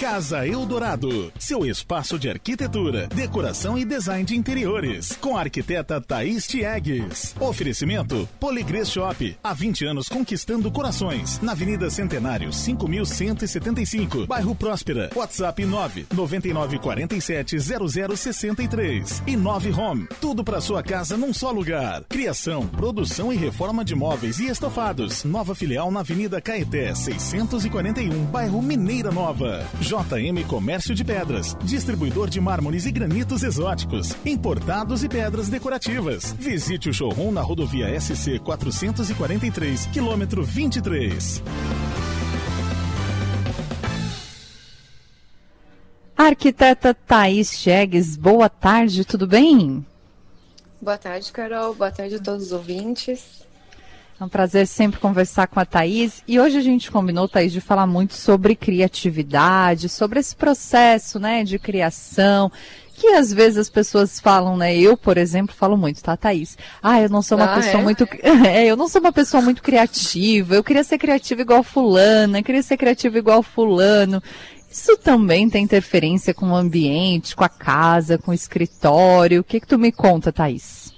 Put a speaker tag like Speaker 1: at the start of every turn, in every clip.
Speaker 1: Casa Eldorado, seu espaço de arquitetura, decoração e design de interiores, com a arquiteta Thaís Tiegues. Oferecimento Poligres Shop, há 20 anos conquistando corações, na Avenida Centenário, 5175, bairro Próspera. WhatsApp 9 9947 0063 e 9 Home. Tudo para sua casa num só lugar. Criação, produção e reforma de móveis e estofados. Nova filial na Avenida Caeté, 641, bairro Mineira Nova. JM Comércio de Pedras, distribuidor de mármores e granitos exóticos, importados e pedras decorativas. Visite o showroom na rodovia SC 443, quilômetro 23.
Speaker 2: Arquiteta Thaís Chegues, boa tarde, tudo bem?
Speaker 3: Boa tarde, Carol. Boa tarde a todos os ouvintes.
Speaker 2: É um prazer sempre conversar com a Thaís. E hoje a gente combinou, Thaís, de falar muito sobre criatividade, sobre esse processo né, de criação, que às vezes as pessoas falam, né? Eu, por exemplo, falo muito, tá, Thaís? Ah, eu não sou uma ah, pessoa é? muito. É, eu não sou uma pessoa muito criativa. Eu queria ser criativa igual fulana, eu queria ser criativa igual fulano. Isso também tem interferência com o ambiente, com a casa, com o escritório. O que, que tu me conta, Thaís?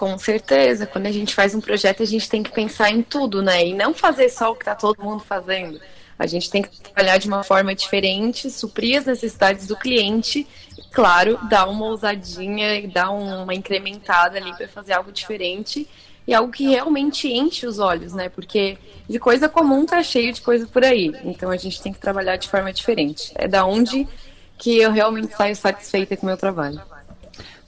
Speaker 3: Com certeza. Quando a gente faz um projeto, a gente tem que pensar em tudo, né? E não fazer só o que está todo mundo fazendo. A gente tem que trabalhar de uma forma diferente, suprir as necessidades do cliente e, claro, dar uma ousadinha e dar uma incrementada ali para fazer algo diferente e algo que realmente enche os olhos, né? Porque de coisa comum tá cheio de coisa por aí. Então a gente tem que trabalhar de forma diferente. É da onde que eu realmente saio satisfeita com o meu trabalho.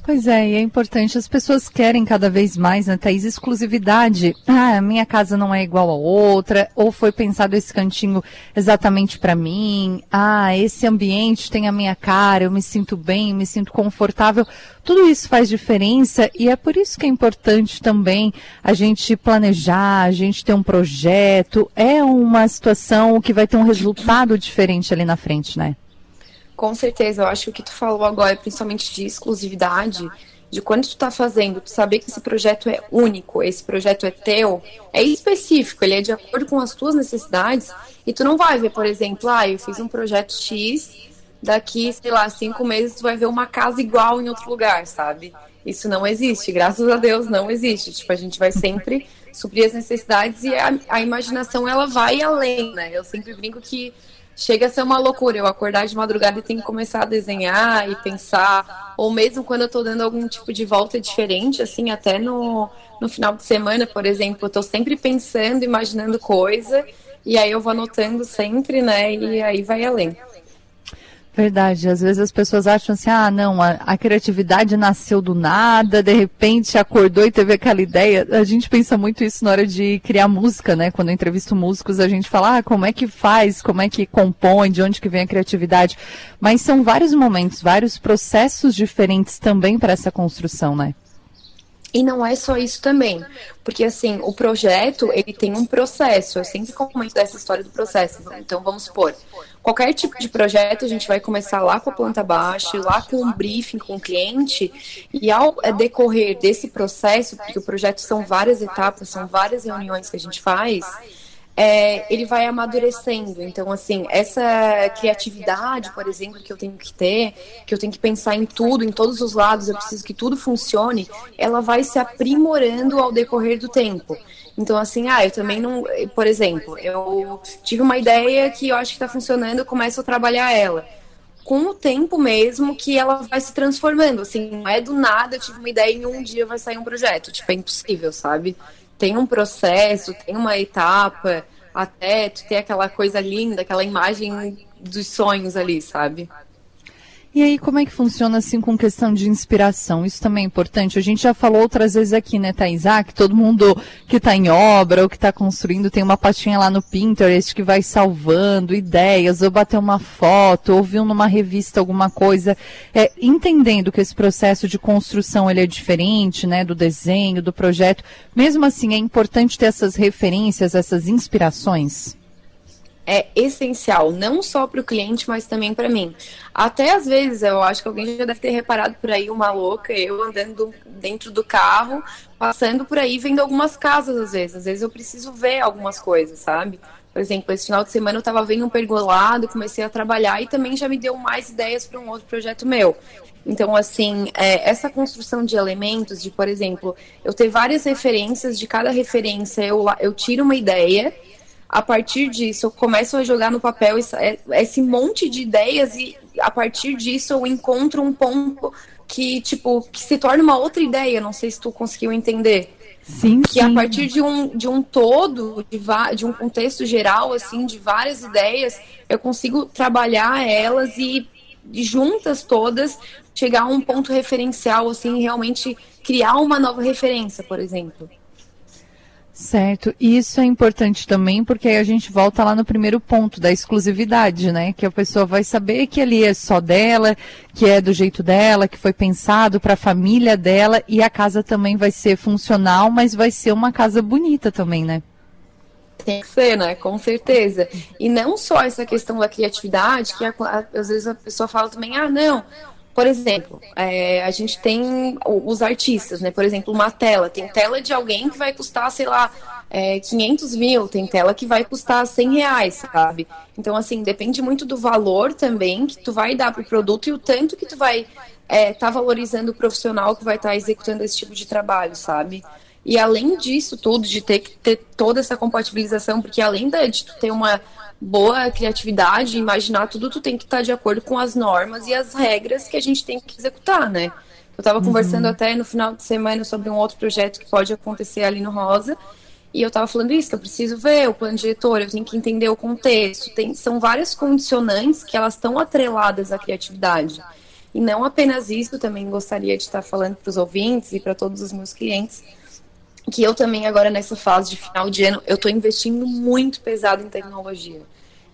Speaker 2: Pois é, e é importante, as pessoas querem cada vez mais, né, Thaís, exclusividade. Ah, minha casa não é igual a outra, ou foi pensado esse cantinho exatamente para mim. Ah, esse ambiente tem a minha cara, eu me sinto bem, me sinto confortável. Tudo isso faz diferença e é por isso que é importante também a gente planejar, a gente ter um projeto. É uma situação que vai ter um resultado diferente ali na frente, né?
Speaker 3: Com certeza, eu acho que o que tu falou agora, principalmente de exclusividade, de quando tu tá fazendo, tu saber que esse projeto é único, esse projeto é teu, é específico, ele é de acordo com as tuas necessidades, e tu não vai ver, por exemplo, ah, eu fiz um projeto X, daqui, sei lá, cinco meses tu vai ver uma casa igual em outro lugar, sabe? Isso não existe, graças a Deus não existe. Tipo, a gente vai sempre suprir as necessidades e a, a imaginação ela vai além, né? Eu sempre brinco que chega a ser uma loucura. Eu acordar de madrugada e tenho que começar a desenhar e pensar, ou mesmo quando eu estou dando algum tipo de volta diferente, assim, até no, no final de semana, por exemplo, eu estou sempre pensando, imaginando coisa, e aí eu vou anotando sempre, né, e aí vai além.
Speaker 2: Verdade, às vezes as pessoas acham assim, ah, não, a, a, criatividade nasceu do nada, de repente acordou e teve aquela ideia. A gente pensa muito isso na hora de criar música, né? Quando eu entrevisto músicos, a gente fala, ah, como é que faz, como é que compõe, de onde que vem a criatividade. Mas são vários momentos, vários processos diferentes também para essa construção, né?
Speaker 3: E não é só isso também, porque assim, o projeto, ele tem um processo, eu sempre comento dessa história do processo, então vamos supor, qualquer tipo de projeto a gente vai começar lá com a planta baixa, lá com um briefing com o cliente, e ao decorrer desse processo, porque o projeto são várias etapas, são várias reuniões que a gente faz, é, ele vai amadurecendo. Então, assim, essa criatividade, por exemplo, que eu tenho que ter, que eu tenho que pensar em tudo, em todos os lados, eu preciso que tudo funcione, ela vai se aprimorando ao decorrer do tempo. Então, assim, ah, eu também não. Por exemplo, eu tive uma ideia que eu acho que está funcionando, eu começo a trabalhar ela. Com o tempo mesmo que ela vai se transformando. Assim, não é do nada, eu tive uma ideia e em um dia vai sair um projeto. Tipo, é impossível, sabe? Tem um processo, tem uma etapa, até tu ter aquela coisa linda, aquela imagem dos sonhos ali, sabe?
Speaker 2: E aí, como é que funciona assim com questão de inspiração? Isso também é importante. A gente já falou outras vezes aqui, né, Thais? Ah, que todo mundo que está em obra ou que está construindo tem uma pastinha lá no Pinterest que vai salvando ideias, ou bater uma foto, ou viu numa revista alguma coisa. É, entendendo que esse processo de construção ele é diferente, né, do desenho, do projeto. Mesmo assim, é importante ter essas referências, essas inspirações
Speaker 3: é essencial, não só para o cliente, mas também para mim. Até às vezes, eu acho que alguém já deve ter reparado por aí uma louca, eu andando dentro do carro, passando por aí, vendo algumas casas às vezes. Às vezes eu preciso ver algumas coisas, sabe? Por exemplo, esse final de semana eu estava vendo um pergolado, comecei a trabalhar e também já me deu mais ideias para um outro projeto meu. Então, assim, é, essa construção de elementos, de, por exemplo, eu ter várias referências, de cada referência eu, eu tiro uma ideia, a partir disso eu começo a jogar no papel esse, é, esse monte de ideias e a partir disso eu encontro um ponto que, tipo, que se torna uma outra ideia, não sei se tu conseguiu entender.
Speaker 2: Sim,
Speaker 3: que
Speaker 2: sim.
Speaker 3: a partir de um, de um todo, de, de um contexto geral, assim, de várias ideias, eu consigo trabalhar elas e juntas todas chegar a um ponto referencial, assim, realmente criar uma nova referência, por exemplo.
Speaker 2: Certo, e isso é importante também porque aí a gente volta lá no primeiro ponto da exclusividade, né? Que a pessoa vai saber que ali é só dela, que é do jeito dela, que foi pensado para a família dela e a casa também vai ser funcional, mas vai ser uma casa bonita também, né?
Speaker 3: Tem que ser, né? Com certeza. E não só essa questão da criatividade, que às vezes a pessoa fala também, ah, não, por exemplo, é, a gente tem os artistas, né? Por exemplo, uma tela. Tem tela de alguém que vai custar, sei lá, é, 500 mil. Tem tela que vai custar 100 reais, sabe? Então, assim, depende muito do valor também que tu vai dar pro produto e o tanto que tu vai é, tá valorizando o profissional que vai estar tá executando esse tipo de trabalho, sabe? E além disso tudo, de ter que ter toda essa compatibilização, porque além de tu ter uma boa criatividade, imaginar tudo, tu tem que estar de acordo com as normas e as regras que a gente tem que executar, né? Eu estava uhum. conversando até no final de semana sobre um outro projeto que pode acontecer ali no Rosa, e eu estava falando isso, que eu preciso ver o plano diretor, eu tenho que entender o contexto. Tem, são várias condicionantes que elas estão atreladas à criatividade. E não apenas isso, também gostaria de estar falando para os ouvintes e para todos os meus clientes, que eu também agora nessa fase de final de ano, eu estou investindo muito pesado em tecnologia.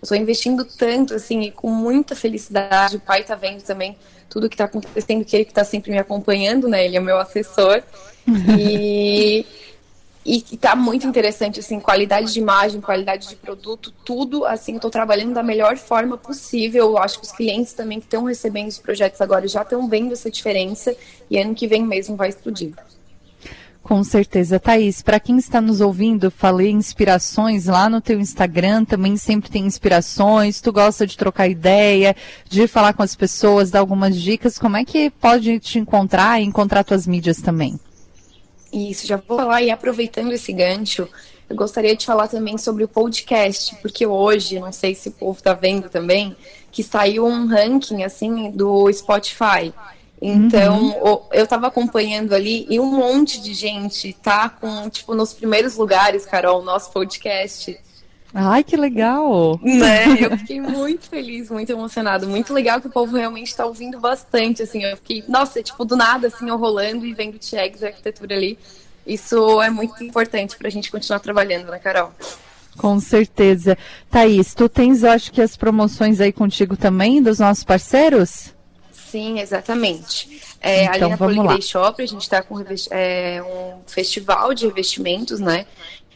Speaker 3: Eu estou investindo tanto, assim, e com muita felicidade. O pai está vendo também tudo que está acontecendo, que ele está sempre me acompanhando, né? Ele é meu assessor. E, e está muito interessante, assim, qualidade de imagem, qualidade de produto, tudo, assim, estou trabalhando da melhor forma possível. Eu acho que os clientes também que estão recebendo os projetos agora já estão vendo essa diferença e ano que vem mesmo vai explodir.
Speaker 2: Com certeza, Thaís. Para quem está nos ouvindo, falei inspirações lá no teu Instagram, também sempre tem inspirações. Tu gosta de trocar ideia, de falar com as pessoas, dar algumas dicas. Como é que pode te encontrar e encontrar tuas mídias também?
Speaker 3: Isso, já vou falar e aproveitando esse gancho, eu gostaria de falar também sobre o podcast, porque hoje, não sei se o povo está vendo também, que saiu um ranking assim do Spotify. Então, uhum. eu estava acompanhando ali e um monte de gente tá com, tipo, nos primeiros lugares, Carol, nosso podcast.
Speaker 2: Ai, que legal!
Speaker 3: Né? Eu fiquei muito feliz, muito emocionado. Muito legal que o povo realmente está ouvindo bastante, assim. Eu fiquei, nossa, tipo, do nada, assim, eu rolando e vendo tags e arquitetura ali. Isso é muito importante para a gente continuar trabalhando, né, Carol?
Speaker 2: Com certeza. Thaís, tu tens, eu acho que as promoções aí contigo também, dos nossos parceiros?
Speaker 3: Sim, exatamente. É, então, ali na Poligrey Shop a gente está com é, um festival de revestimentos, né?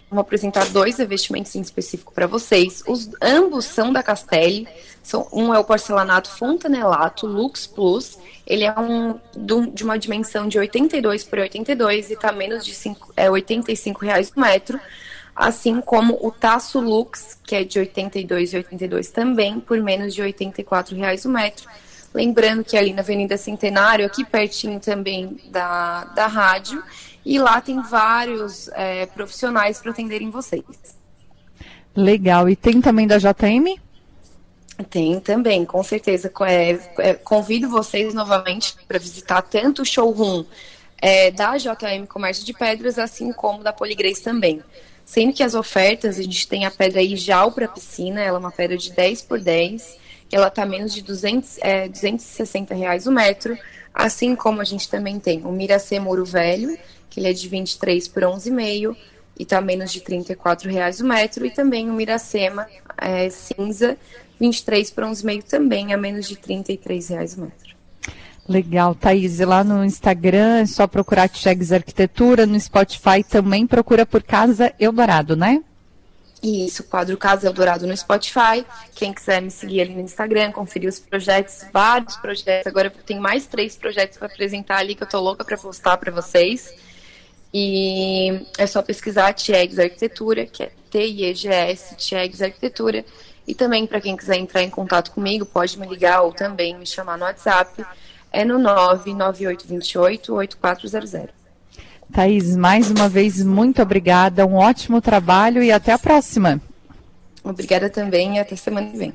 Speaker 3: Vou apresentar dois revestimentos em específico para vocês. Os, ambos são da Castelli. São, um é o porcelanato fontanelato Lux Plus. Ele é um de uma dimensão de 82 por 82 e está menos de 5, é, 85 reais o metro. Assim como o Taço Lux, que é de 82 e 82 também, por menos de 84 reais o metro. Lembrando que ali na Avenida Centenário, aqui pertinho também da, da rádio, e lá tem vários é, profissionais para atenderem vocês.
Speaker 2: Legal. E tem também da JM?
Speaker 3: Tem também, com certeza. É, é, convido vocês novamente para visitar tanto o showroom é, da JM Comércio de Pedras, assim como da Poligrace também. Sendo que as ofertas, a gente tem a pedra Ijal para piscina, ela é uma pedra de 10 por 10, ela está menos de 200, é, 260 reais o metro, assim como a gente também tem o Miracê Muro Velho, que ele é de 23 por 11,5 e está menos de 34 reais o metro, e também o Miracema é, cinza, 23 por 11,5 também a menos de 33 reais o metro.
Speaker 2: Legal, Thaís. Lá no Instagram é só procurar Chegs Arquitetura, no Spotify também procura por Casa Eldorado, né?
Speaker 3: Isso, quadro Casa Eldorado no Spotify. Quem quiser me seguir ali no Instagram, conferir os projetos, vários projetos. Agora tem mais três projetos para apresentar ali que eu tô louca para postar para vocês. E é só pesquisar Tiegs Arquitetura, que é T-I-E-G-S, Tiegs Arquitetura. E também, para quem quiser entrar em contato comigo, pode me ligar ou também me chamar no WhatsApp, é no 99828-8400.
Speaker 2: Thaís, mais uma vez, muito obrigada, um ótimo trabalho e até a próxima.
Speaker 3: Obrigada também e até semana que vem.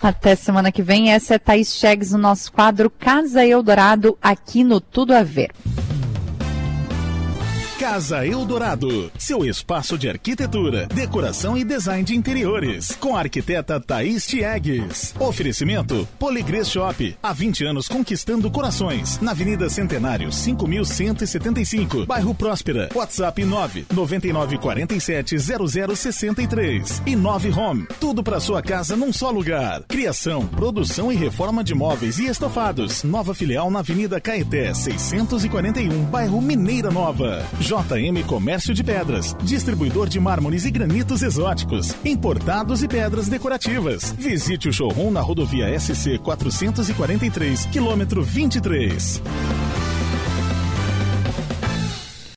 Speaker 2: Até semana que vem. Essa é Thaís Chegues no nosso quadro Casa Eldorado, aqui no Tudo a Ver.
Speaker 1: Casa Eldorado, seu espaço de arquitetura, decoração e design de interiores, com a arquiteta Thaís Tiegues. Oferecimento Poligrês Shop, há 20 anos conquistando corações, na Avenida Centenário, 5175, bairro Próspera. WhatsApp 9 9947 0063 e 9 Home. Tudo para sua casa num só lugar. Criação, produção e reforma de móveis e estofados. Nova filial na Avenida Caeté, 641, bairro Mineira Nova. JM Comércio de Pedras, distribuidor de mármores e granitos exóticos, importados e pedras decorativas. Visite o showroom na rodovia SC 443, quilômetro 23.